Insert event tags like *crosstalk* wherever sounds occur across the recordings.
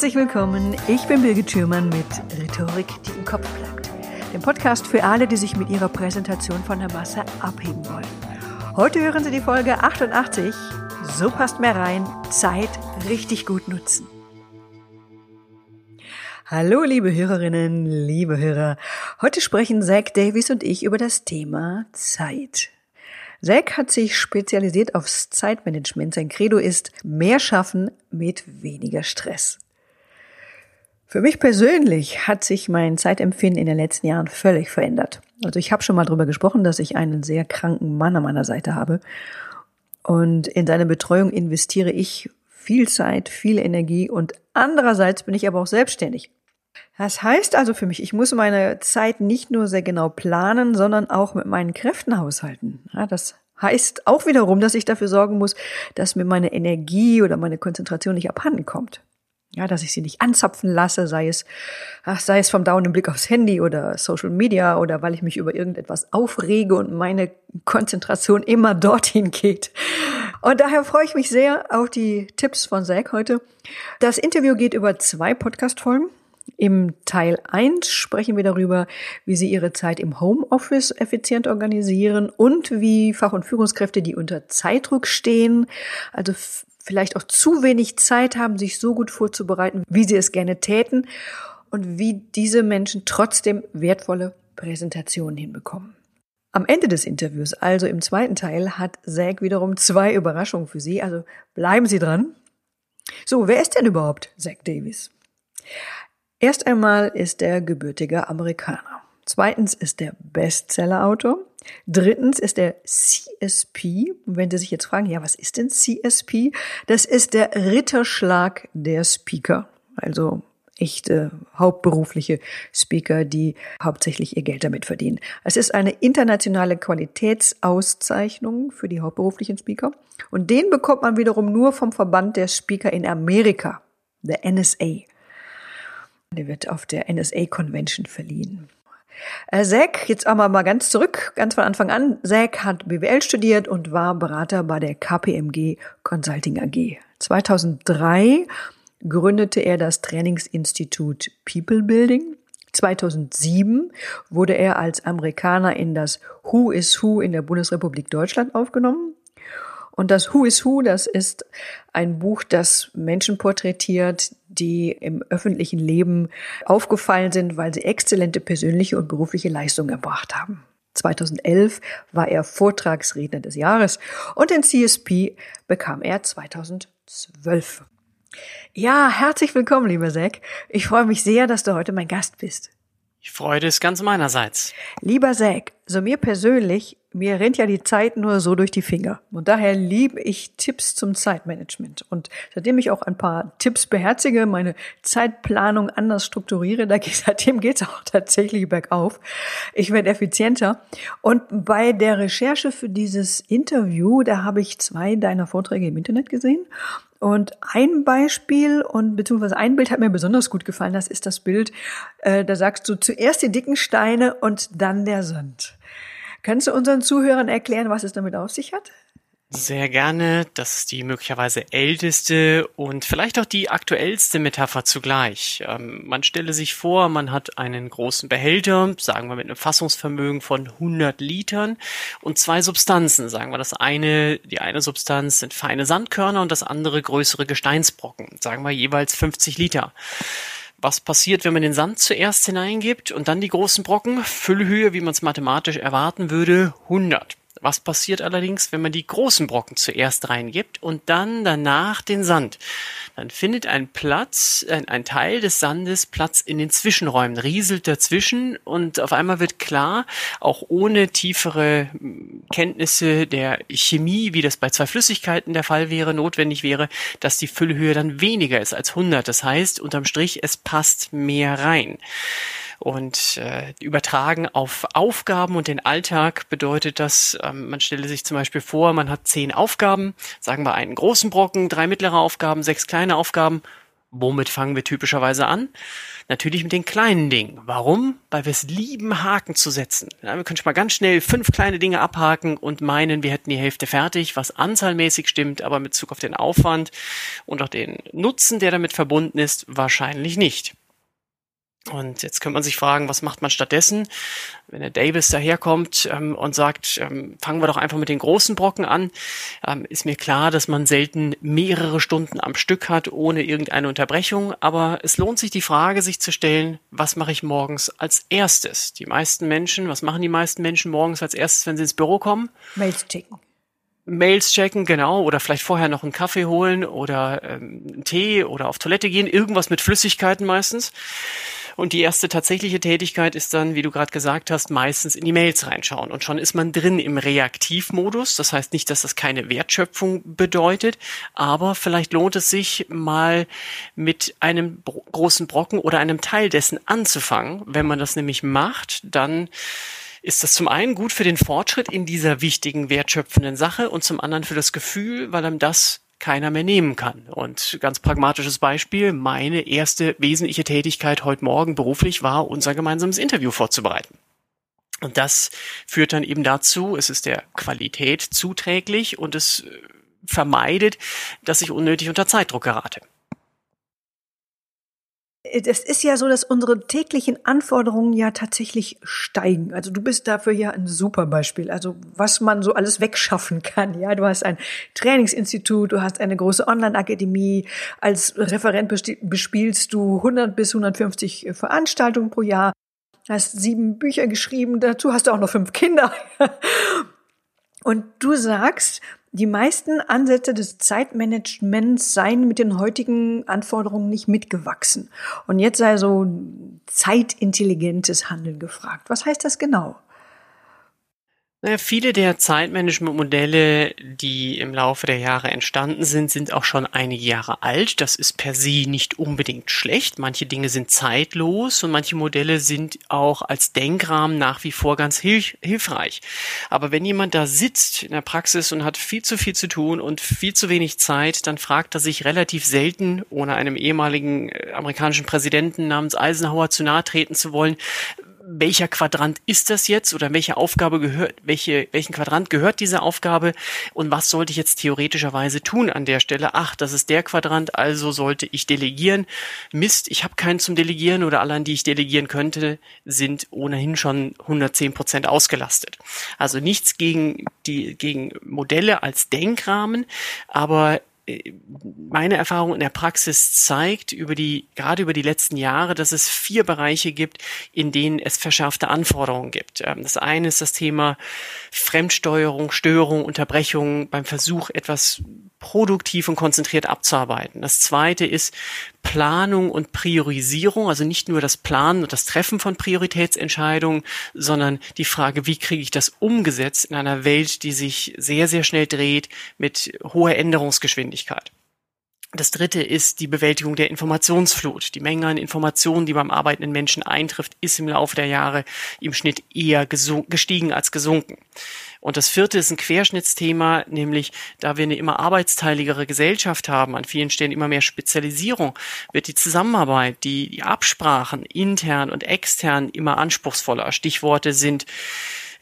Herzlich willkommen. Ich bin Birgit Schürmann mit Rhetorik, die im Kopf bleibt. Dem Podcast für alle, die sich mit ihrer Präsentation von der Masse abheben wollen. Heute hören Sie die Folge 88. So passt mehr rein. Zeit richtig gut nutzen. Hallo, liebe Hörerinnen, liebe Hörer. Heute sprechen Zach Davies und ich über das Thema Zeit. Zach hat sich spezialisiert aufs Zeitmanagement. Sein Credo ist mehr schaffen mit weniger Stress. Für mich persönlich hat sich mein Zeitempfinden in den letzten Jahren völlig verändert. Also ich habe schon mal darüber gesprochen, dass ich einen sehr kranken Mann an meiner Seite habe. Und in seine Betreuung investiere ich viel Zeit, viel Energie und andererseits bin ich aber auch selbstständig. Das heißt also für mich, ich muss meine Zeit nicht nur sehr genau planen, sondern auch mit meinen Kräften haushalten. Ja, das heißt auch wiederum, dass ich dafür sorgen muss, dass mir meine Energie oder meine Konzentration nicht abhanden kommt. Ja, dass ich sie nicht anzapfen lasse, sei es, ach, sei es vom dauernden Blick aufs Handy oder Social Media oder weil ich mich über irgendetwas aufrege und meine Konzentration immer dorthin geht. Und daher freue ich mich sehr auf die Tipps von Zack heute. Das Interview geht über zwei Podcast-Folgen. Im Teil 1 sprechen wir darüber, wie Sie Ihre Zeit im Homeoffice effizient organisieren und wie Fach- und Führungskräfte, die unter Zeitdruck stehen, also vielleicht auch zu wenig Zeit haben, sich so gut vorzubereiten, wie sie es gerne täten und wie diese Menschen trotzdem wertvolle Präsentationen hinbekommen. Am Ende des Interviews, also im zweiten Teil, hat Zack wiederum zwei Überraschungen für Sie, also bleiben Sie dran. So, wer ist denn überhaupt Zack Davis? Erst einmal ist er gebürtiger Amerikaner. Zweitens ist er Bestsellerautor. Drittens ist er CSP. Wenn Sie sich jetzt fragen, ja, was ist denn CSP? Das ist der Ritterschlag der Speaker. Also echte hauptberufliche Speaker, die hauptsächlich ihr Geld damit verdienen. Es ist eine internationale Qualitätsauszeichnung für die hauptberuflichen Speaker. Und den bekommt man wiederum nur vom Verband der Speaker in Amerika, der NSA. Der wird auf der NSA Convention verliehen. Äh, Zack, jetzt aber mal ganz zurück, ganz von Anfang an. Zack hat BWL studiert und war Berater bei der KPMG Consulting AG. 2003 gründete er das Trainingsinstitut People Building. 2007 wurde er als Amerikaner in das Who is Who in der Bundesrepublik Deutschland aufgenommen. Und das Who is Who, das ist ein Buch, das Menschen porträtiert, die im öffentlichen Leben aufgefallen sind, weil sie exzellente persönliche und berufliche Leistungen erbracht haben. 2011 war er Vortragsredner des Jahres und den CSP bekam er 2012. Ja, herzlich willkommen, lieber Zack. Ich freue mich sehr, dass du heute mein Gast bist. Die Freude ist ganz meinerseits. Lieber Zack, so mir persönlich, mir rennt ja die Zeit nur so durch die Finger. Und daher liebe ich Tipps zum Zeitmanagement. Und seitdem ich auch ein paar Tipps beherzige, meine Zeitplanung anders strukturiere, da geht, *laughs* seitdem geht's auch tatsächlich bergauf. Ich werde effizienter. Und bei der Recherche für dieses Interview, da habe ich zwei deiner Vorträge im Internet gesehen. Und ein Beispiel und beziehungsweise ein Bild hat mir besonders gut gefallen. Das ist das Bild, äh, da sagst du zuerst die dicken Steine und dann der Sand. Kannst du unseren Zuhörern erklären, was es damit auf sich hat? Sehr gerne. Das ist die möglicherweise älteste und vielleicht auch die aktuellste Metapher zugleich. Ähm, man stelle sich vor, man hat einen großen Behälter, sagen wir mit einem Fassungsvermögen von 100 Litern und zwei Substanzen. Sagen wir, das eine, die eine Substanz sind feine Sandkörner und das andere größere Gesteinsbrocken. Sagen wir jeweils 50 Liter. Was passiert, wenn man den Sand zuerst hineingibt und dann die großen Brocken? Füllhöhe, wie man es mathematisch erwarten würde, 100. Was passiert allerdings, wenn man die großen Brocken zuerst reingibt und dann danach den Sand? Dann findet ein Platz, ein, ein, Teil des Sandes Platz in den Zwischenräumen, rieselt dazwischen und auf einmal wird klar, auch ohne tiefere hm, Kenntnisse der Chemie, wie das bei zwei Flüssigkeiten der Fall wäre, notwendig wäre, dass die Füllhöhe dann weniger ist als 100. Das heißt, unterm Strich, es passt mehr rein. Und äh, übertragen auf Aufgaben und den Alltag bedeutet das, ähm, man stelle sich zum Beispiel vor, man hat zehn Aufgaben, sagen wir einen großen Brocken, drei mittlere Aufgaben, sechs kleine Aufgaben. Womit fangen wir typischerweise an? Natürlich mit den kleinen Dingen. Warum? Weil wir es lieben, Haken zu setzen. Ja, wir können schon mal ganz schnell fünf kleine Dinge abhaken und meinen, wir hätten die Hälfte fertig, was anzahlmäßig stimmt, aber mit Bezug auf den Aufwand und auch den Nutzen, der damit verbunden ist, wahrscheinlich nicht. Und jetzt könnte man sich fragen, was macht man stattdessen, wenn der Davis daherkommt ähm, und sagt, ähm, fangen wir doch einfach mit den großen Brocken an. Ähm, ist mir klar, dass man selten mehrere Stunden am Stück hat, ohne irgendeine Unterbrechung. Aber es lohnt sich die Frage, sich zu stellen, was mache ich morgens als erstes? Die meisten Menschen, was machen die meisten Menschen morgens als erstes, wenn sie ins Büro kommen? Mails checken. Mails checken, genau, oder vielleicht vorher noch einen Kaffee holen oder ähm, einen Tee oder auf Toilette gehen, irgendwas mit Flüssigkeiten meistens. Und die erste tatsächliche Tätigkeit ist dann, wie du gerade gesagt hast, meistens in die Mails reinschauen. Und schon ist man drin im Reaktivmodus. Das heißt nicht, dass das keine Wertschöpfung bedeutet, aber vielleicht lohnt es sich mal mit einem großen Brocken oder einem Teil dessen anzufangen. Wenn man das nämlich macht, dann ist das zum einen gut für den Fortschritt in dieser wichtigen, wertschöpfenden Sache und zum anderen für das Gefühl, weil einem das keiner mehr nehmen kann. Und ganz pragmatisches Beispiel, meine erste wesentliche Tätigkeit heute Morgen beruflich war, unser gemeinsames Interview vorzubereiten. Und das führt dann eben dazu, es ist der Qualität zuträglich und es äh, vermeidet, dass ich unnötig unter Zeitdruck gerate. Es ist ja so, dass unsere täglichen Anforderungen ja tatsächlich steigen. Also du bist dafür ja ein super Beispiel. Also was man so alles wegschaffen kann. Ja, du hast ein Trainingsinstitut, du hast eine große Online-Akademie. Als Referent bespielst du 100 bis 150 Veranstaltungen pro Jahr. Hast sieben Bücher geschrieben. Dazu hast du auch noch fünf Kinder. *laughs* Und du sagst, die meisten Ansätze des Zeitmanagements seien mit den heutigen Anforderungen nicht mitgewachsen. Und jetzt sei so zeitintelligentes Handeln gefragt. Was heißt das genau? Naja, viele der Zeitmanagement-Modelle, die im Laufe der Jahre entstanden sind, sind auch schon einige Jahre alt. Das ist per se nicht unbedingt schlecht. Manche Dinge sind zeitlos und manche Modelle sind auch als Denkrahmen nach wie vor ganz hilf hilfreich. Aber wenn jemand da sitzt in der Praxis und hat viel zu viel zu tun und viel zu wenig Zeit, dann fragt er sich relativ selten, ohne einem ehemaligen äh, amerikanischen Präsidenten namens Eisenhower zu nahe treten zu wollen, welcher Quadrant ist das jetzt oder welche Aufgabe gehört, welche, welchen Quadrant gehört diese Aufgabe und was sollte ich jetzt theoretischerweise tun an der Stelle? Ach, das ist der Quadrant, also sollte ich delegieren. Mist, ich habe keinen zum Delegieren oder alle, an die ich delegieren könnte, sind ohnehin schon 110 Prozent ausgelastet. Also nichts gegen die, gegen Modelle als Denkrahmen, aber meine Erfahrung in der Praxis zeigt über die, gerade über die letzten Jahre, dass es vier Bereiche gibt, in denen es verschärfte Anforderungen gibt. Ähm, das eine ist das Thema Fremdsteuerung, Störung, Unterbrechung beim Versuch, etwas produktiv und konzentriert abzuarbeiten. Das zweite ist Planung und Priorisierung, also nicht nur das Planen und das Treffen von Prioritätsentscheidungen, sondern die Frage, wie kriege ich das umgesetzt in einer Welt, die sich sehr, sehr schnell dreht mit hoher Änderungsgeschwindigkeit. Das dritte ist die Bewältigung der Informationsflut. Die Menge an Informationen, die beim arbeitenden Menschen eintrifft, ist im Laufe der Jahre im Schnitt eher gestiegen als gesunken. Und das vierte ist ein Querschnittsthema, nämlich da wir eine immer arbeitsteiligere Gesellschaft haben, an vielen Stellen immer mehr Spezialisierung, wird die Zusammenarbeit, die, die Absprachen intern und extern immer anspruchsvoller. Stichworte sind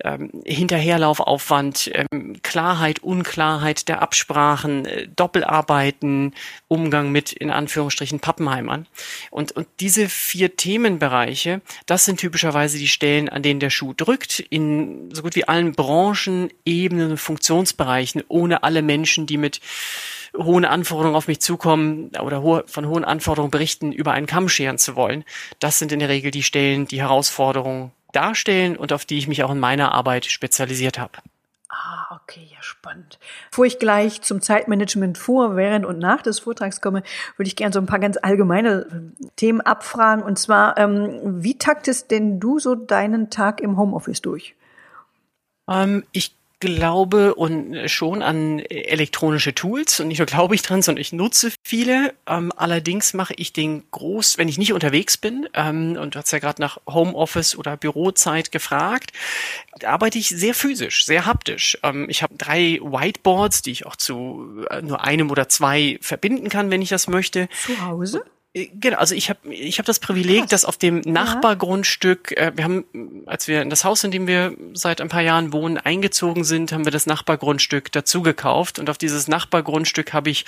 ähm, Hinterherlaufaufwand, ähm, Klarheit, Unklarheit der Absprachen, äh, Doppelarbeiten, Umgang mit in Anführungsstrichen Pappenheimern. Und, und diese vier Themenbereiche, das sind typischerweise die Stellen, an denen der Schuh drückt, in so gut wie allen Branchen, Ebenen Funktionsbereichen, ohne alle Menschen, die mit hohen Anforderungen auf mich zukommen oder hohe, von hohen Anforderungen berichten, über einen Kamm scheren zu wollen. Das sind in der Regel die Stellen, die Herausforderungen darstellen und auf die ich mich auch in meiner Arbeit spezialisiert habe. Ah, okay, ja, spannend. Bevor ich gleich zum Zeitmanagement vor, während und nach des Vortrags komme, würde ich gerne so ein paar ganz allgemeine äh, Themen abfragen. Und zwar, ähm, wie taktest denn du so deinen Tag im Homeoffice durch? Ähm, ich glaube und schon an elektronische Tools und nicht nur glaube ich dran, sondern ich nutze viele. Ähm, allerdings mache ich den groß, wenn ich nicht unterwegs bin, ähm, und du hast ja gerade nach Homeoffice oder Bürozeit gefragt, arbeite ich sehr physisch, sehr haptisch. Ähm, ich habe drei Whiteboards, die ich auch zu äh, nur einem oder zwei verbinden kann, wenn ich das möchte. Zu Hause? Genau, also ich habe ich hab das Privileg, Krass. dass auf dem Nachbargrundstück, äh, wir haben, als wir in das Haus, in dem wir seit ein paar Jahren wohnen, eingezogen sind, haben wir das Nachbargrundstück dazu gekauft. Und auf dieses Nachbargrundstück habe ich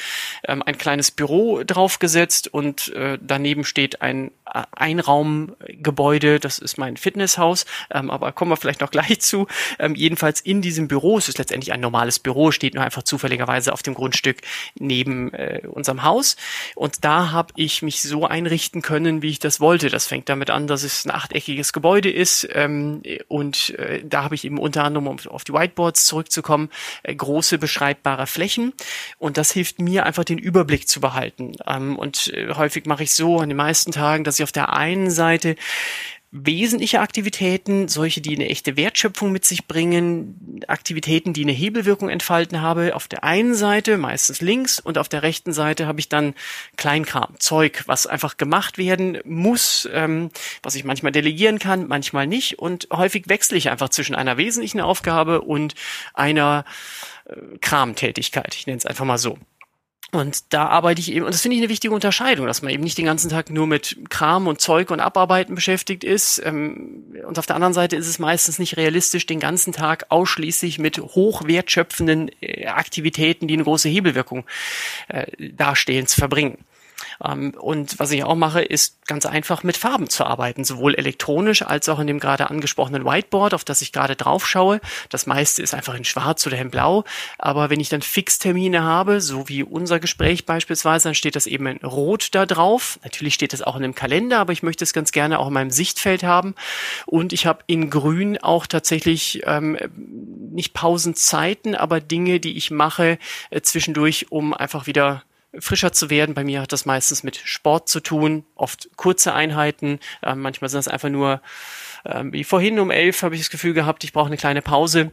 ähm, ein kleines Büro draufgesetzt und äh, daneben steht ein äh, Einraumgebäude, das ist mein Fitnesshaus, ähm, aber kommen wir vielleicht noch *laughs* gleich zu. Ähm, jedenfalls in diesem Büro, es ist letztendlich ein normales Büro, steht nur einfach zufälligerweise auf dem Grundstück neben äh, unserem Haus. Und da habe ich mich so einrichten können, wie ich das wollte. Das fängt damit an, dass es ein achteckiges Gebäude ist ähm, und äh, da habe ich eben unter anderem, um auf die Whiteboards zurückzukommen, äh, große beschreibbare Flächen und das hilft mir einfach den Überblick zu behalten. Ähm, und äh, häufig mache ich so an den meisten Tagen, dass ich auf der einen Seite wesentliche Aktivitäten, solche, die eine echte Wertschöpfung mit sich bringen, Aktivitäten, die eine Hebelwirkung entfalten habe, auf der einen Seite, meistens links, und auf der rechten Seite habe ich dann Kleinkram, Zeug, was einfach gemacht werden muss, ähm, was ich manchmal delegieren kann, manchmal nicht, und häufig wechsle ich einfach zwischen einer wesentlichen Aufgabe und einer äh, Kramtätigkeit. Ich nenne es einfach mal so. Und da arbeite ich eben, und das finde ich eine wichtige Unterscheidung, dass man eben nicht den ganzen Tag nur mit Kram und Zeug und Abarbeiten beschäftigt ist. Ähm, und auf der anderen Seite ist es meistens nicht realistisch, den ganzen Tag ausschließlich mit hochwertschöpfenden äh, Aktivitäten, die eine große Hebelwirkung äh, darstellen, zu verbringen. Ähm, und was ich auch mache, ist ganz einfach mit Farben zu arbeiten, sowohl elektronisch als auch in dem gerade angesprochenen Whiteboard, auf das ich gerade drauf schaue. Das meiste ist einfach in Schwarz oder in Blau. Aber wenn ich dann Fixtermine habe, so wie unser Gespräch beispielsweise, dann steht das eben in Rot da drauf. Natürlich steht das auch in einem Kalender, aber ich möchte es ganz gerne auch in meinem Sichtfeld haben. Und ich habe in Grün auch tatsächlich ähm, nicht Pausenzeiten, aber Dinge, die ich mache äh, zwischendurch, um einfach wieder frischer zu werden. Bei mir hat das meistens mit Sport zu tun, oft kurze Einheiten. Äh, manchmal sind das einfach nur, äh, wie vorhin um elf habe ich das Gefühl gehabt, ich brauche eine kleine Pause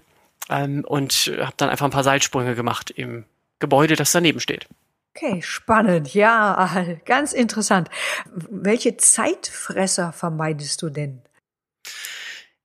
ähm, und habe dann einfach ein paar Seilsprünge gemacht im Gebäude, das daneben steht. Okay, spannend. Ja, *laughs* ganz interessant. Welche Zeitfresser vermeidest du denn?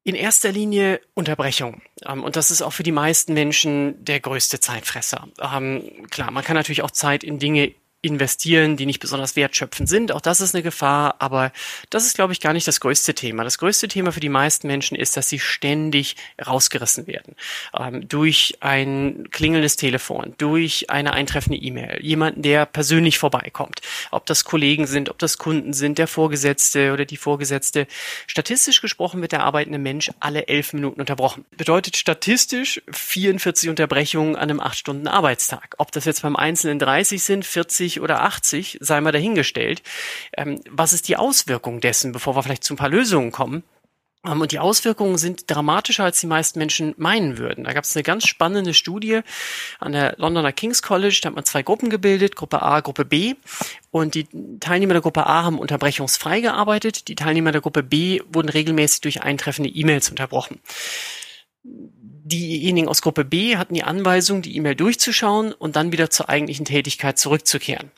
In erster Linie Unterbrechung. Ähm, und das ist auch für die meisten Menschen der größte Zeitfresser. Ähm, klar, man kann natürlich auch Zeit in Dinge investieren, die nicht besonders wertschöpfend sind. Auch das ist eine Gefahr, aber das ist, glaube ich, gar nicht das größte Thema. Das größte Thema für die meisten Menschen ist, dass sie ständig rausgerissen werden. Ähm, durch ein klingelndes Telefon, durch eine eintreffende E-Mail, jemanden, der persönlich vorbeikommt. Ob das Kollegen sind, ob das Kunden sind, der Vorgesetzte oder die Vorgesetzte. Statistisch gesprochen wird der arbeitende Mensch alle elf Minuten unterbrochen. Bedeutet statistisch 44 Unterbrechungen an einem acht Stunden Arbeitstag. Ob das jetzt beim Einzelnen 30 sind, 40 70 oder 80, sei mal dahingestellt. Ähm, was ist die Auswirkung dessen, bevor wir vielleicht zu ein paar Lösungen kommen? Ähm, und die Auswirkungen sind dramatischer, als die meisten Menschen meinen würden. Da gab es eine ganz spannende Studie an der Londoner King's College. Da hat man zwei Gruppen gebildet, Gruppe A, Gruppe B. Und die Teilnehmer der Gruppe A haben unterbrechungsfrei gearbeitet. Die Teilnehmer der Gruppe B wurden regelmäßig durch eintreffende E-Mails unterbrochen diejenigen aus Gruppe B hatten die Anweisung, die E-Mail durchzuschauen und dann wieder zur eigentlichen Tätigkeit zurückzukehren.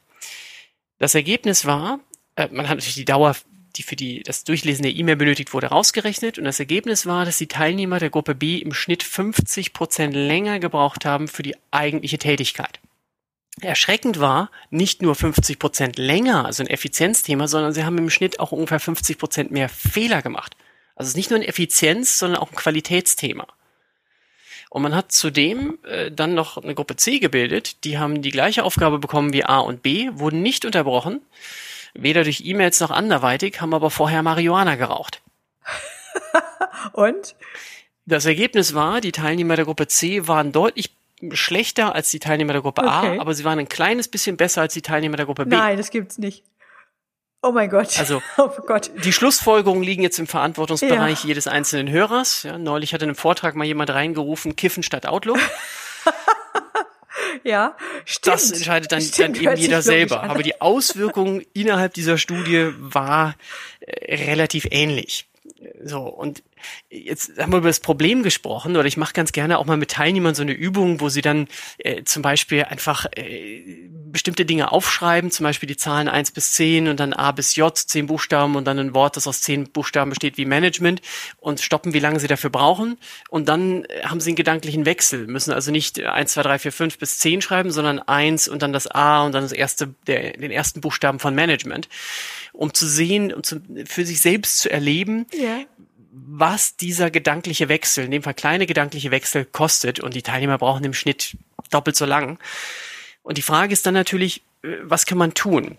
Das Ergebnis war, äh, man hat natürlich die Dauer, die für die, das Durchlesen der E-Mail benötigt wurde, rausgerechnet und das Ergebnis war, dass die Teilnehmer der Gruppe B im Schnitt 50 Prozent länger gebraucht haben für die eigentliche Tätigkeit. Erschreckend war, nicht nur 50 Prozent länger, also ein Effizienzthema, sondern sie haben im Schnitt auch ungefähr 50 Prozent mehr Fehler gemacht. Also es ist nicht nur ein Effizienz, sondern auch ein Qualitätsthema. Und man hat zudem äh, dann noch eine Gruppe C gebildet, die haben die gleiche Aufgabe bekommen wie A und B, wurden nicht unterbrochen, weder durch E-Mails noch anderweitig, haben aber vorher Marihuana geraucht. *laughs* und? Das Ergebnis war, die Teilnehmer der Gruppe C waren deutlich schlechter als die Teilnehmer der Gruppe okay. A, aber sie waren ein kleines bisschen besser als die Teilnehmer der Gruppe B. Nein, das gibt's nicht. Oh mein Gott. Also *laughs* oh Gott. die Schlussfolgerungen liegen jetzt im Verantwortungsbereich ja. jedes einzelnen Hörers. Ja, neulich hat in einem Vortrag mal jemand reingerufen, Kiffen statt Outlook. *laughs* ja, stimmt. Das entscheidet dann, stimmt, dann eben jeder selber. Aber die Auswirkung innerhalb dieser Studie war äh, relativ ähnlich. So, und jetzt haben wir über das Problem gesprochen oder ich mache ganz gerne auch mal mit Teilnehmern so eine Übung, wo sie dann äh, zum Beispiel einfach äh, bestimmte Dinge aufschreiben, zum Beispiel die Zahlen eins bis zehn und dann A bis J, zehn Buchstaben und dann ein Wort, das aus zehn Buchstaben besteht wie Management und stoppen, wie lange sie dafür brauchen. Und dann äh, haben sie einen gedanklichen Wechsel, müssen also nicht eins, zwei, drei, vier, fünf bis zehn schreiben, sondern eins und dann das A und dann das erste, der, den ersten Buchstaben von Management, um zu sehen und zu, für sich selbst zu erleben, ja was dieser gedankliche Wechsel, in dem Fall kleine gedankliche Wechsel kostet und die Teilnehmer brauchen im Schnitt doppelt so lang. Und die Frage ist dann natürlich, äh, was kann man tun?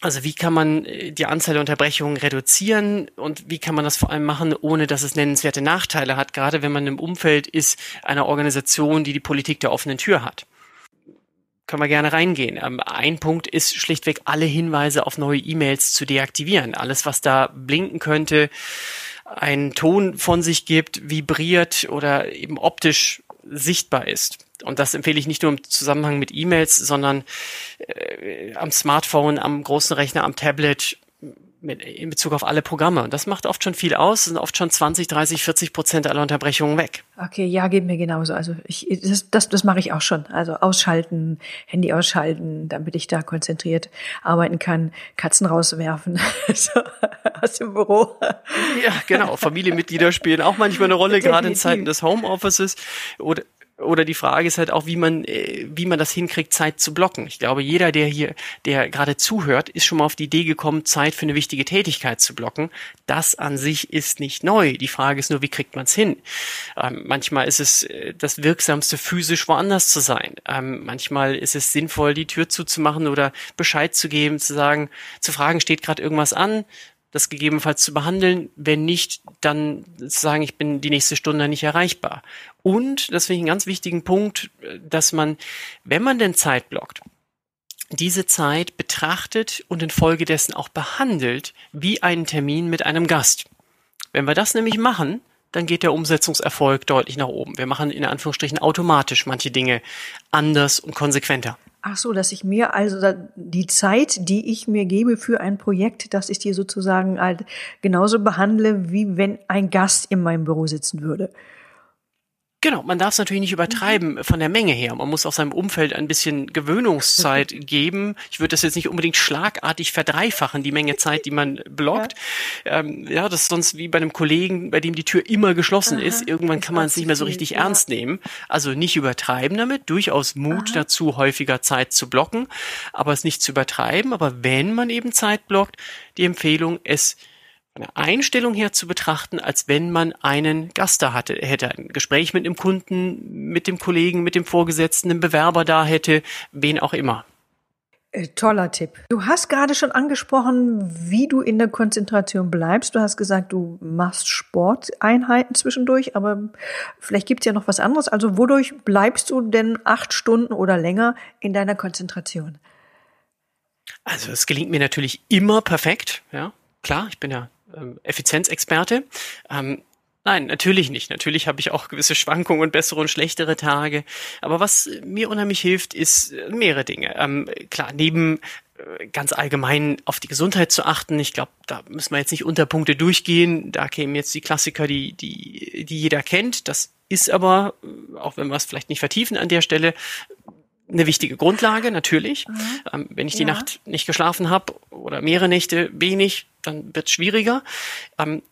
Also wie kann man äh, die Anzahl der Unterbrechungen reduzieren und wie kann man das vor allem machen, ohne dass es nennenswerte Nachteile hat, gerade wenn man im Umfeld ist einer Organisation, die die Politik der offenen Tür hat. Können wir gerne reingehen. Ähm, ein Punkt ist schlichtweg alle Hinweise auf neue E-Mails zu deaktivieren. Alles, was da blinken könnte, einen Ton von sich gibt, vibriert oder eben optisch sichtbar ist. Und das empfehle ich nicht nur im Zusammenhang mit E-Mails, sondern äh, am Smartphone, am großen Rechner, am Tablet, mit, in Bezug auf alle Programme. Und das macht oft schon viel aus, sind oft schon 20, 30, 40 Prozent aller Unterbrechungen weg. Okay, ja, geht mir genauso. Also ich, das, das, das mache ich auch schon. Also ausschalten, Handy ausschalten, damit ich da konzentriert arbeiten kann, Katzen rauswerfen *laughs* so, aus dem Büro. Ja, genau. Familienmitglieder spielen auch manchmal eine Rolle, gerade in Zeiten des Homeoffices. Oder oder die Frage ist halt auch, wie man, äh, wie man das hinkriegt, Zeit zu blocken. Ich glaube, jeder, der hier, der gerade zuhört, ist schon mal auf die Idee gekommen, Zeit für eine wichtige Tätigkeit zu blocken. Das an sich ist nicht neu. Die Frage ist nur, wie kriegt man es hin? Ähm, manchmal ist es äh, das Wirksamste, physisch woanders zu sein. Ähm, manchmal ist es sinnvoll, die Tür zuzumachen oder Bescheid zu geben, zu sagen, zu fragen, steht gerade irgendwas an? Das gegebenenfalls zu behandeln. Wenn nicht, dann zu sagen, ich bin die nächste Stunde nicht erreichbar. Und, das finde ich einen ganz wichtigen Punkt, dass man, wenn man denn Zeit blockt, diese Zeit betrachtet und infolgedessen auch behandelt wie einen Termin mit einem Gast. Wenn wir das nämlich machen, dann geht der Umsetzungserfolg deutlich nach oben. Wir machen in Anführungsstrichen automatisch manche Dinge anders und konsequenter. Ach so, dass ich mir also die Zeit, die ich mir gebe für ein Projekt, dass ich die sozusagen halt genauso behandle, wie wenn ein Gast in meinem Büro sitzen würde. Genau, man darf es natürlich nicht übertreiben mhm. von der Menge her. Man muss auch seinem Umfeld ein bisschen Gewöhnungszeit *laughs* geben. Ich würde das jetzt nicht unbedingt schlagartig verdreifachen, die Menge Zeit, die man *laughs* blockt. Ja, ähm, ja das ist sonst wie bei einem Kollegen, bei dem die Tür immer geschlossen Aha, ist. Irgendwann kann man es nicht mehr so richtig ja. ernst nehmen. Also nicht übertreiben damit, durchaus Mut Aha. dazu, häufiger Zeit zu blocken, aber es nicht zu übertreiben. Aber wenn man eben Zeit blockt, die Empfehlung, es eine Einstellung her zu betrachten, als wenn man einen Gast da hatte, hätte ein Gespräch mit dem Kunden, mit dem Kollegen, mit dem Vorgesetzten, einem Bewerber da hätte, wen auch immer. Äh, toller Tipp. Du hast gerade schon angesprochen, wie du in der Konzentration bleibst. Du hast gesagt, du machst Sporteinheiten zwischendurch, aber vielleicht gibt es ja noch was anderes. Also wodurch bleibst du denn acht Stunden oder länger in deiner Konzentration? Also es gelingt mir natürlich immer perfekt, ja. Klar, ich bin ja ähm, Effizienzexperte. Ähm, Nein, natürlich nicht. Natürlich habe ich auch gewisse Schwankungen und bessere und schlechtere Tage. Aber was mir unheimlich hilft, ist äh, mehrere Dinge. Ähm, klar, neben äh, ganz allgemein auf die Gesundheit zu achten. Ich glaube, da müssen wir jetzt nicht unter Punkte durchgehen. Da kämen jetzt die Klassiker, die, die, die jeder kennt. Das ist aber, äh, auch wenn wir es vielleicht nicht vertiefen an der Stelle, eine wichtige Grundlage, natürlich. Mhm. Ähm, wenn ich die ja. Nacht nicht geschlafen habe oder mehrere Nächte wenig, dann wird es schwieriger. Ähm,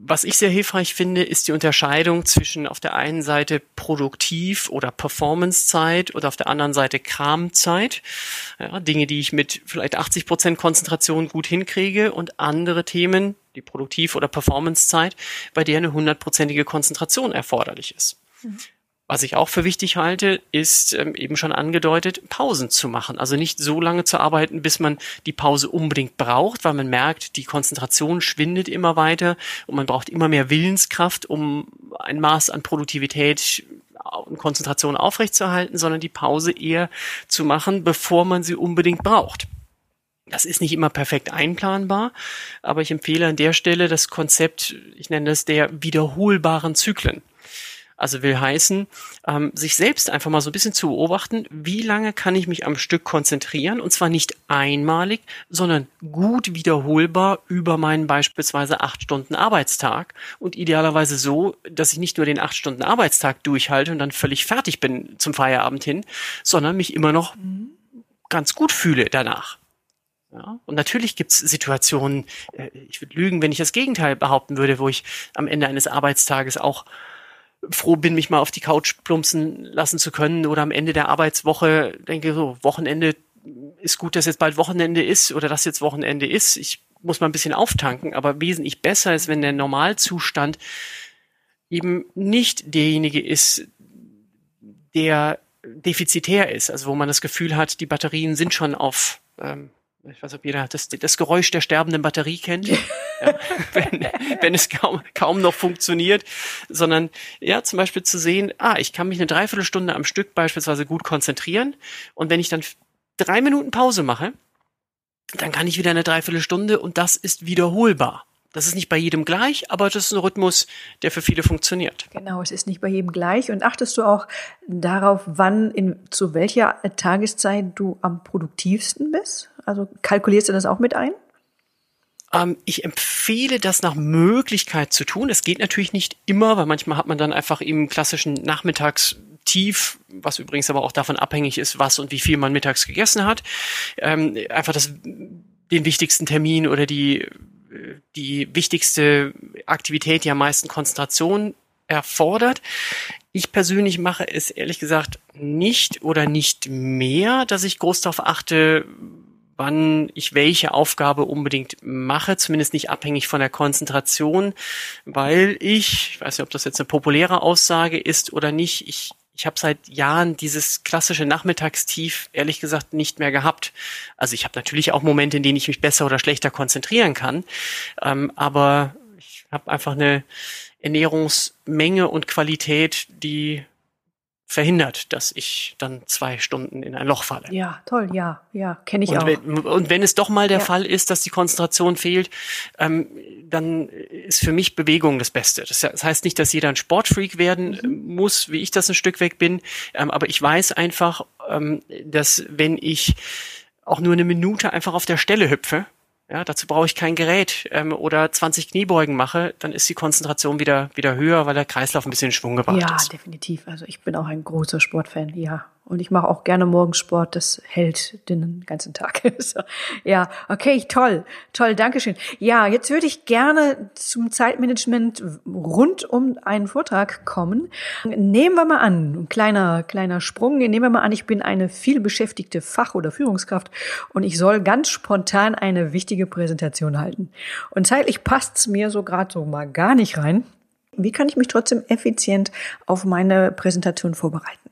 was ich sehr hilfreich finde, ist die Unterscheidung zwischen auf der einen Seite Produktiv- oder Performancezeit oder auf der anderen Seite Kramzeit. Ja, Dinge, die ich mit vielleicht 80 Prozent Konzentration gut hinkriege und andere Themen, die Produktiv- oder Performancezeit, bei der eine hundertprozentige Konzentration erforderlich ist. Mhm. Was ich auch für wichtig halte, ist ähm, eben schon angedeutet, Pausen zu machen. Also nicht so lange zu arbeiten, bis man die Pause unbedingt braucht, weil man merkt, die Konzentration schwindet immer weiter und man braucht immer mehr Willenskraft, um ein Maß an Produktivität und Konzentration aufrechtzuerhalten, sondern die Pause eher zu machen, bevor man sie unbedingt braucht. Das ist nicht immer perfekt einplanbar, aber ich empfehle an der Stelle das Konzept, ich nenne das der wiederholbaren Zyklen. Also will heißen, ähm, sich selbst einfach mal so ein bisschen zu beobachten, wie lange kann ich mich am Stück konzentrieren und zwar nicht einmalig, sondern gut wiederholbar über meinen beispielsweise acht Stunden Arbeitstag und idealerweise so, dass ich nicht nur den acht Stunden Arbeitstag durchhalte und dann völlig fertig bin zum Feierabend hin, sondern mich immer noch ganz gut fühle danach. Ja, und natürlich gibt es Situationen, äh, ich würde lügen, wenn ich das Gegenteil behaupten würde, wo ich am Ende eines Arbeitstages auch froh bin, mich mal auf die Couch plumpsen lassen zu können oder am Ende der Arbeitswoche denke so, Wochenende ist gut, dass jetzt bald Wochenende ist oder dass jetzt Wochenende ist. Ich muss mal ein bisschen auftanken, aber wesentlich besser ist, wenn der Normalzustand eben nicht derjenige ist, der defizitär ist, also wo man das Gefühl hat, die Batterien sind schon auf ähm, ich weiß, ob jeder das, das Geräusch der sterbenden Batterie kennt, ja, *laughs* wenn, wenn es kaum, kaum noch funktioniert, sondern ja, zum Beispiel zu sehen, ah, ich kann mich eine Dreiviertelstunde am Stück beispielsweise gut konzentrieren und wenn ich dann drei Minuten Pause mache, dann kann ich wieder eine Dreiviertelstunde und das ist wiederholbar. Das ist nicht bei jedem gleich, aber das ist ein Rhythmus, der für viele funktioniert. Genau, es ist nicht bei jedem gleich. Und achtest du auch darauf, wann, in, zu welcher Tageszeit du am produktivsten bist? Also kalkulierst du das auch mit ein? Ähm, ich empfehle das nach Möglichkeit zu tun. Es geht natürlich nicht immer, weil manchmal hat man dann einfach im klassischen Nachmittagstief, was übrigens aber auch davon abhängig ist, was und wie viel man mittags gegessen hat, ähm, einfach das, den wichtigsten Termin oder die, die wichtigste Aktivität, die am meisten Konzentration erfordert. Ich persönlich mache es ehrlich gesagt nicht oder nicht mehr, dass ich groß darauf achte, wann ich welche Aufgabe unbedingt mache, zumindest nicht abhängig von der Konzentration, weil ich, ich weiß nicht, ob das jetzt eine populäre Aussage ist oder nicht, ich ich habe seit Jahren dieses klassische Nachmittagstief ehrlich gesagt nicht mehr gehabt. Also ich habe natürlich auch Momente, in denen ich mich besser oder schlechter konzentrieren kann, ähm, aber ich habe einfach eine Ernährungsmenge und Qualität, die verhindert, dass ich dann zwei Stunden in ein Loch falle. Ja, toll, ja, ja, kenne ich und auch. Wenn, und wenn es doch mal der ja. Fall ist, dass die Konzentration fehlt, ähm, dann ist für mich Bewegung das Beste. Das, das heißt nicht, dass jeder ein Sportfreak werden mhm. muss, wie ich das ein Stück weg bin, ähm, aber ich weiß einfach, ähm, dass wenn ich auch nur eine Minute einfach auf der Stelle hüpfe, ja, dazu brauche ich kein Gerät ähm, oder 20 Kniebeugen mache, dann ist die Konzentration wieder wieder höher, weil der Kreislauf ein bisschen in Schwung gebracht ja, ist. Ja, definitiv. Also ich bin auch ein großer Sportfan, ja. Und ich mache auch gerne Morgensport, das hält den ganzen Tag. *laughs* so, ja, okay, toll, toll, Dankeschön. Ja, jetzt würde ich gerne zum Zeitmanagement rund um einen Vortrag kommen. Nehmen wir mal an, ein kleiner, kleiner Sprung, nehmen wir mal an, ich bin eine vielbeschäftigte Fach- oder Führungskraft und ich soll ganz spontan eine wichtige Präsentation halten. Und zeitlich passt's mir so gerade so mal gar nicht rein. Wie kann ich mich trotzdem effizient auf meine Präsentation vorbereiten?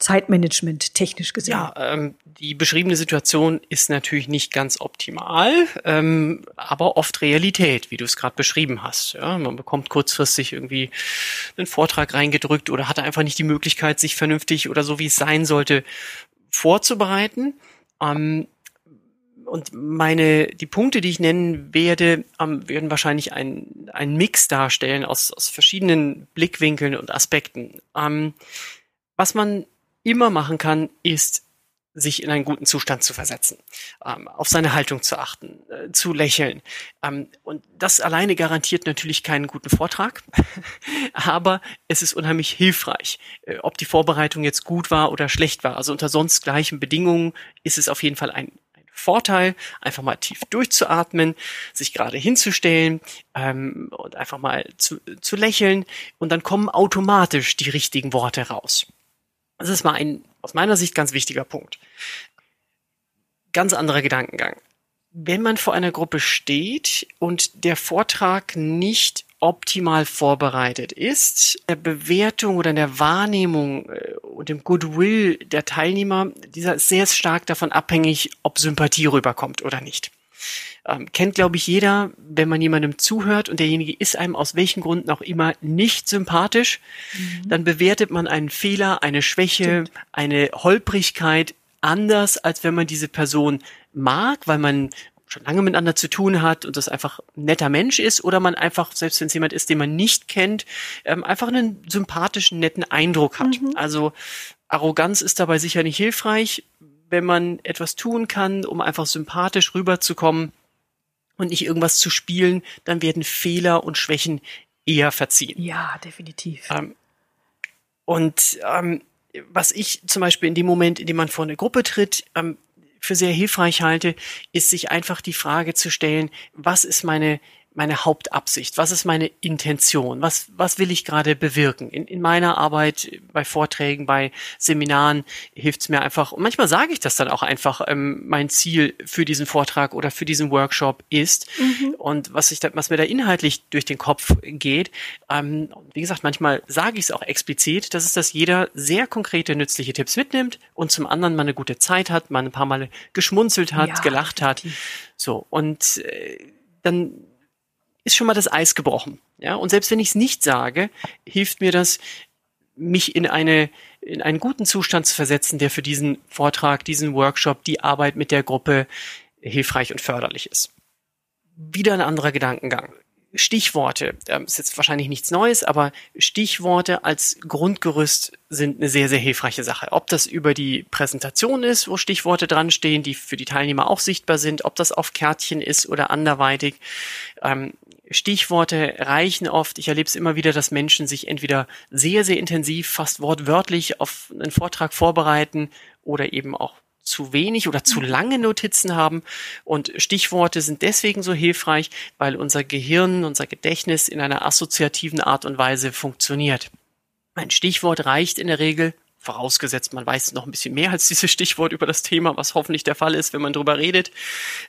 Zeitmanagement technisch gesehen? Ja, ähm, die beschriebene Situation ist natürlich nicht ganz optimal, ähm, aber oft Realität, wie du es gerade beschrieben hast. Ja, man bekommt kurzfristig irgendwie einen Vortrag reingedrückt oder hat einfach nicht die Möglichkeit, sich vernünftig oder so wie es sein sollte vorzubereiten. Ähm, und meine, die Punkte, die ich nennen werde, ähm, werden wahrscheinlich ein, ein Mix darstellen aus, aus verschiedenen Blickwinkeln und Aspekten. Ähm, was man immer machen kann, ist sich in einen guten Zustand zu versetzen, ähm, auf seine Haltung zu achten, äh, zu lächeln. Ähm, und das alleine garantiert natürlich keinen guten Vortrag, *laughs* aber es ist unheimlich hilfreich, äh, ob die Vorbereitung jetzt gut war oder schlecht war. Also unter sonst gleichen Bedingungen ist es auf jeden Fall ein, ein Vorteil, einfach mal tief durchzuatmen, sich gerade hinzustellen ähm, und einfach mal zu, zu lächeln und dann kommen automatisch die richtigen Worte raus. Das ist mal ein aus meiner Sicht ganz wichtiger Punkt. Ganz anderer Gedankengang. Wenn man vor einer Gruppe steht und der Vortrag nicht optimal vorbereitet ist, der Bewertung oder der Wahrnehmung äh, und dem Goodwill der Teilnehmer, dieser ist sehr stark davon abhängig, ob Sympathie rüberkommt oder nicht. Ähm, kennt, glaube ich, jeder, wenn man jemandem zuhört und derjenige ist einem aus welchen Gründen auch immer nicht sympathisch, mhm. dann bewertet man einen Fehler, eine Schwäche, Stimmt. eine Holprigkeit anders, als wenn man diese Person mag, weil man schon lange miteinander zu tun hat und das einfach ein netter Mensch ist oder man einfach, selbst wenn es jemand ist, den man nicht kennt, ähm, einfach einen sympathischen, netten Eindruck hat. Mhm. Also Arroganz ist dabei sicher nicht hilfreich, wenn man etwas tun kann, um einfach sympathisch rüberzukommen und nicht irgendwas zu spielen, dann werden Fehler und Schwächen eher verziehen. Ja, definitiv. Ähm, und ähm, was ich zum Beispiel in dem Moment, in dem man vor eine Gruppe tritt, ähm, für sehr hilfreich halte, ist sich einfach die Frage zu stellen, was ist meine meine Hauptabsicht? Was ist meine Intention? Was, was will ich gerade bewirken? In, in meiner Arbeit, bei Vorträgen, bei Seminaren hilft es mir einfach, und manchmal sage ich das dann auch einfach, ähm, mein Ziel für diesen Vortrag oder für diesen Workshop ist mhm. und was, ich da, was mir da inhaltlich durch den Kopf geht. Ähm, wie gesagt, manchmal sage ich es auch explizit, das ist, dass jeder sehr konkrete, nützliche Tipps mitnimmt und zum anderen mal eine gute Zeit hat, mal ein paar Male geschmunzelt hat, ja, gelacht hat. So, und äh, dann ist schon mal das Eis gebrochen. Ja, und selbst wenn ich es nicht sage, hilft mir das, mich in eine in einen guten Zustand zu versetzen, der für diesen Vortrag, diesen Workshop, die Arbeit mit der Gruppe hilfreich und förderlich ist. Wieder ein anderer Gedankengang. Stichworte, ähm, ist jetzt wahrscheinlich nichts Neues, aber Stichworte als Grundgerüst sind eine sehr, sehr hilfreiche Sache. Ob das über die Präsentation ist, wo Stichworte dran stehen, die für die Teilnehmer auch sichtbar sind, ob das auf Kärtchen ist oder anderweitig. Ähm, Stichworte reichen oft. Ich erlebe es immer wieder, dass Menschen sich entweder sehr, sehr intensiv, fast wortwörtlich auf einen Vortrag vorbereiten oder eben auch zu wenig oder zu mhm. lange Notizen haben. Und Stichworte sind deswegen so hilfreich, weil unser Gehirn, unser Gedächtnis in einer assoziativen Art und Weise funktioniert. Ein Stichwort reicht in der Regel vorausgesetzt, man weiß noch ein bisschen mehr als dieses Stichwort über das Thema, was hoffentlich der Fall ist, wenn man drüber redet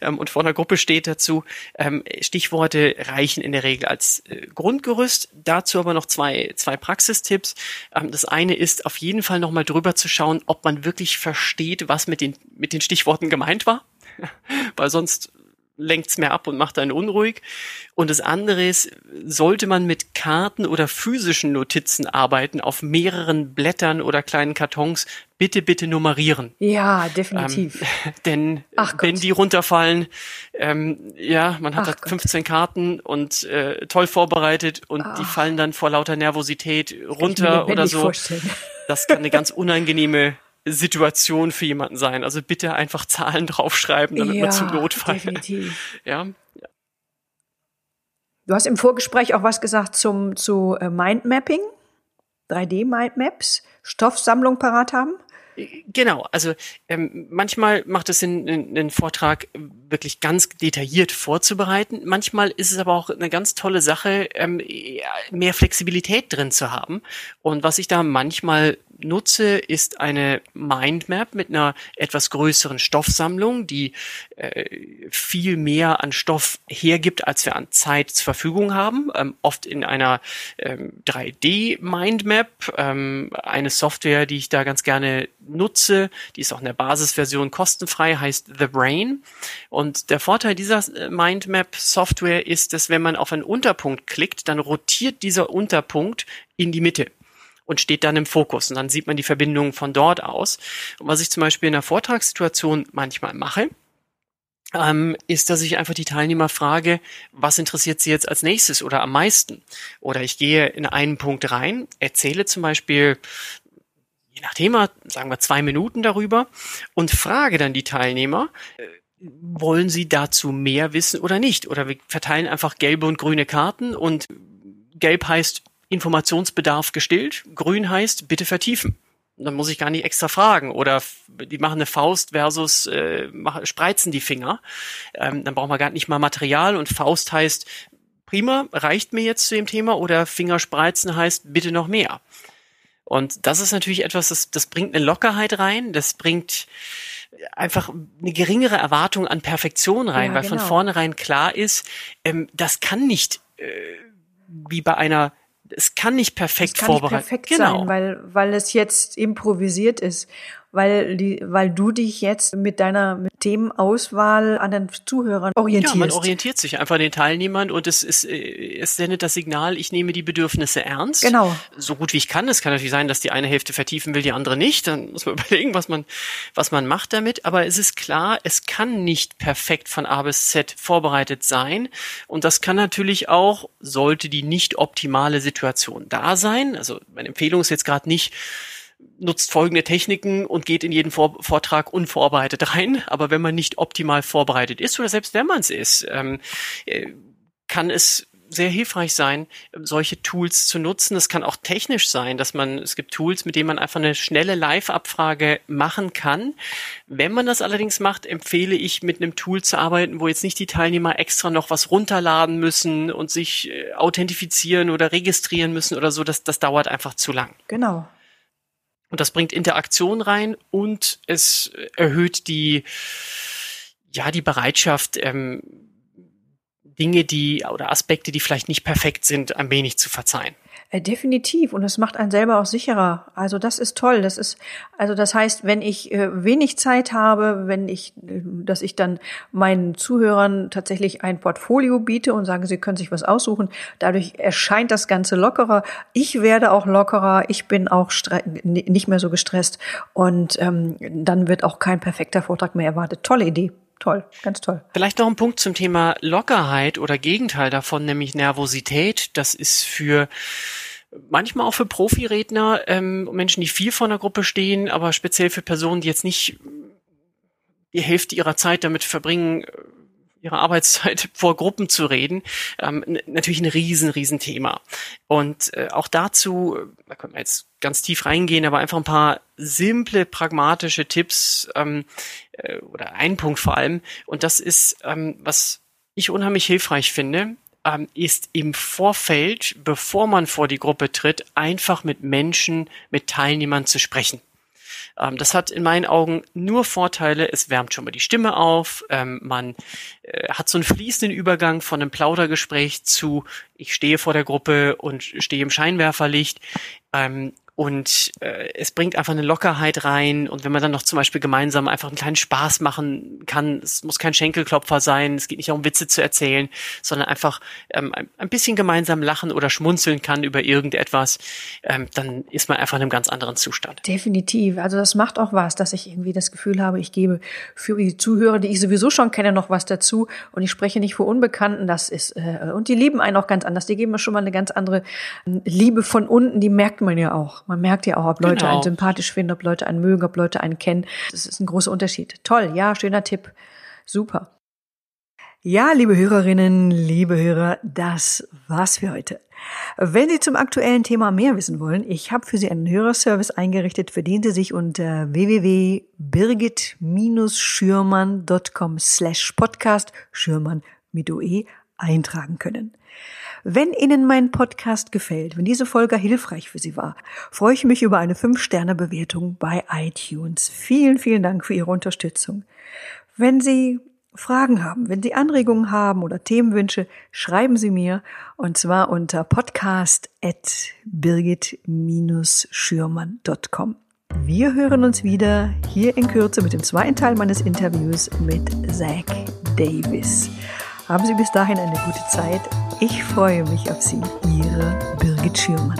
ähm, und vor einer Gruppe steht dazu. Ähm, Stichworte reichen in der Regel als äh, Grundgerüst. Dazu aber noch zwei, zwei Praxistipps. Ähm, das eine ist auf jeden Fall nochmal drüber zu schauen, ob man wirklich versteht, was mit den, mit den Stichworten gemeint war. *laughs* Weil sonst lenkt's mehr ab und macht einen unruhig. Und das andere ist, sollte man mit Karten oder physischen Notizen arbeiten, auf mehreren Blättern oder kleinen Kartons, bitte, bitte nummerieren. Ja, definitiv. Ähm, *laughs* denn wenn die runterfallen, ähm, ja, man hat Ach 15 Gott. Karten und äh, toll vorbereitet und Ach. die fallen dann vor lauter Nervosität runter oder so. Vorstellen. Das kann eine ganz *laughs* unangenehme Situation für jemanden sein. Also bitte einfach Zahlen *laughs* draufschreiben, damit ja, man zum Notfall. *laughs* Definitiv. Ja. Du hast im Vorgespräch auch was gesagt zum zu äh, Mindmapping, 3D Mindmaps, Stoffsammlung parat haben. Genau, also ähm, manchmal macht es Sinn, einen Vortrag wirklich ganz detailliert vorzubereiten. Manchmal ist es aber auch eine ganz tolle Sache, ähm, mehr Flexibilität drin zu haben. Und was ich da manchmal nutze, ist eine Mindmap mit einer etwas größeren Stoffsammlung, die äh, viel mehr an Stoff hergibt, als wir an Zeit zur Verfügung haben. Ähm, oft in einer ähm, 3D-Mindmap, ähm, eine Software, die ich da ganz gerne nutze, die ist auch in der Basisversion kostenfrei, heißt The Brain. Und der Vorteil dieser äh, Mindmap-Software ist, dass wenn man auf einen Unterpunkt klickt, dann rotiert dieser Unterpunkt in die Mitte und steht dann im Fokus. Und dann sieht man die Verbindung von dort aus. Und was ich zum Beispiel in einer Vortragssituation manchmal mache, ähm, ist, dass ich einfach die Teilnehmer frage, was interessiert sie jetzt als nächstes oder am meisten? Oder ich gehe in einen Punkt rein, erzähle zum Beispiel je nach Thema, sagen wir zwei Minuten darüber und frage dann die Teilnehmer, äh, wollen sie dazu mehr wissen oder nicht? Oder wir verteilen einfach gelbe und grüne Karten und gelb heißt Informationsbedarf gestillt, grün heißt bitte vertiefen. dann muss ich gar nicht extra fragen. Oder die machen eine Faust versus äh, spreizen die Finger. Ähm, dann brauchen wir gar nicht mal Material und Faust heißt prima, reicht mir jetzt zu dem Thema oder Fingerspreizen heißt bitte noch mehr. Und das ist natürlich etwas, das, das bringt eine Lockerheit rein, das bringt einfach eine geringere Erwartung an Perfektion rein, ja, weil genau. von vornherein klar ist, ähm, das kann nicht äh, wie bei einer es kann nicht perfekt es kann vorbereitet nicht perfekt genau. sein, weil, weil es jetzt improvisiert ist. Weil die, weil du dich jetzt mit deiner Themenauswahl an den Zuhörern orientierst. Ja, man orientiert sich einfach an den Teilnehmern und es ist, äh, es sendet das Signal, ich nehme die Bedürfnisse ernst. Genau. So gut wie ich kann. Es kann natürlich sein, dass die eine Hälfte vertiefen will, die andere nicht. Dann muss man *laughs* überlegen, was man, was man macht damit. Aber es ist klar, es kann nicht perfekt von A bis Z vorbereitet sein. Und das kann natürlich auch, sollte die nicht optimale Situation da sein. Also meine Empfehlung ist jetzt gerade nicht, nutzt folgende Techniken und geht in jeden Vor Vortrag unvorbereitet rein. Aber wenn man nicht optimal vorbereitet ist oder selbst wenn man es ist, ähm, äh, kann es sehr hilfreich sein, solche Tools zu nutzen. Es kann auch technisch sein, dass man, es gibt Tools, mit denen man einfach eine schnelle Live-Abfrage machen kann. Wenn man das allerdings macht, empfehle ich, mit einem Tool zu arbeiten, wo jetzt nicht die Teilnehmer extra noch was runterladen müssen und sich äh, authentifizieren oder registrieren müssen oder so. Das, das dauert einfach zu lang. Genau. Und das bringt Interaktion rein und es erhöht die, ja, die Bereitschaft, ähm, Dinge, die oder Aspekte, die vielleicht nicht perfekt sind, ein wenig zu verzeihen. Äh, definitiv. Und es macht einen selber auch sicherer. Also das ist toll. Das ist, also das heißt, wenn ich äh, wenig Zeit habe, wenn ich, äh, dass ich dann meinen Zuhörern tatsächlich ein Portfolio biete und sage, sie können sich was aussuchen. Dadurch erscheint das Ganze lockerer. Ich werde auch lockerer. Ich bin auch nicht mehr so gestresst. Und ähm, dann wird auch kein perfekter Vortrag mehr erwartet. Tolle Idee. Toll, ganz toll. Vielleicht noch ein Punkt zum Thema Lockerheit oder Gegenteil davon, nämlich Nervosität. Das ist für manchmal auch für Profiredner, ähm, Menschen, die viel vor einer Gruppe stehen, aber speziell für Personen, die jetzt nicht die Hälfte ihrer Zeit damit verbringen, ihre Arbeitszeit *laughs* vor Gruppen zu reden, ähm, natürlich ein riesen, riesen Thema. Und äh, auch dazu, da können wir jetzt ganz tief reingehen, aber einfach ein paar simple, pragmatische Tipps ähm, äh, oder ein Punkt vor allem. Und das ist, ähm, was ich unheimlich hilfreich finde, ähm, ist im Vorfeld, bevor man vor die Gruppe tritt, einfach mit Menschen, mit Teilnehmern zu sprechen. Ähm, das hat in meinen Augen nur Vorteile. Es wärmt schon mal die Stimme auf. Ähm, man äh, hat so einen fließenden Übergang von einem Plaudergespräch zu, ich stehe vor der Gruppe und stehe im Scheinwerferlicht. Ähm, und äh, es bringt einfach eine Lockerheit rein. Und wenn man dann noch zum Beispiel gemeinsam einfach einen kleinen Spaß machen kann, es muss kein Schenkelklopfer sein, es geht nicht darum Witze zu erzählen, sondern einfach ähm, ein, bisschen gemeinsam lachen oder schmunzeln kann über irgendetwas, ähm, dann ist man einfach in einem ganz anderen Zustand. Definitiv, also das macht auch was, dass ich irgendwie das Gefühl habe, ich gebe für die Zuhörer, die ich sowieso schon kenne, noch was dazu. Und ich spreche nicht vor Unbekannten, das ist äh, und die lieben einen auch ganz anders, die geben mir schon mal eine ganz andere ähm, Liebe von unten, die merkt man ja auch. Man merkt ja auch, ob Leute genau. einen sympathisch finden, ob Leute einen mögen, ob Leute einen kennen. Das ist ein großer Unterschied. Toll, ja, schöner Tipp. Super. Ja, liebe Hörerinnen, liebe Hörer, das war's für heute. Wenn Sie zum aktuellen Thema mehr wissen wollen, ich habe für Sie einen Hörerservice eingerichtet, für den Sie sich unter www.birgit-schürmann.com slash podcast Schürmann mit OE eintragen können. Wenn Ihnen mein Podcast gefällt, wenn diese Folge hilfreich für Sie war, freue ich mich über eine 5-Sterne-Bewertung bei iTunes. Vielen, vielen Dank für Ihre Unterstützung. Wenn Sie Fragen haben, wenn Sie Anregungen haben oder Themenwünsche, schreiben Sie mir und zwar unter podcast.birgit-schürmann.com. Wir hören uns wieder hier in Kürze mit dem zweiten Teil meines Interviews mit Zach Davis. Haben Sie bis dahin eine gute Zeit. Ich freue mich auf Sie. Ihre Birgit Schürmann.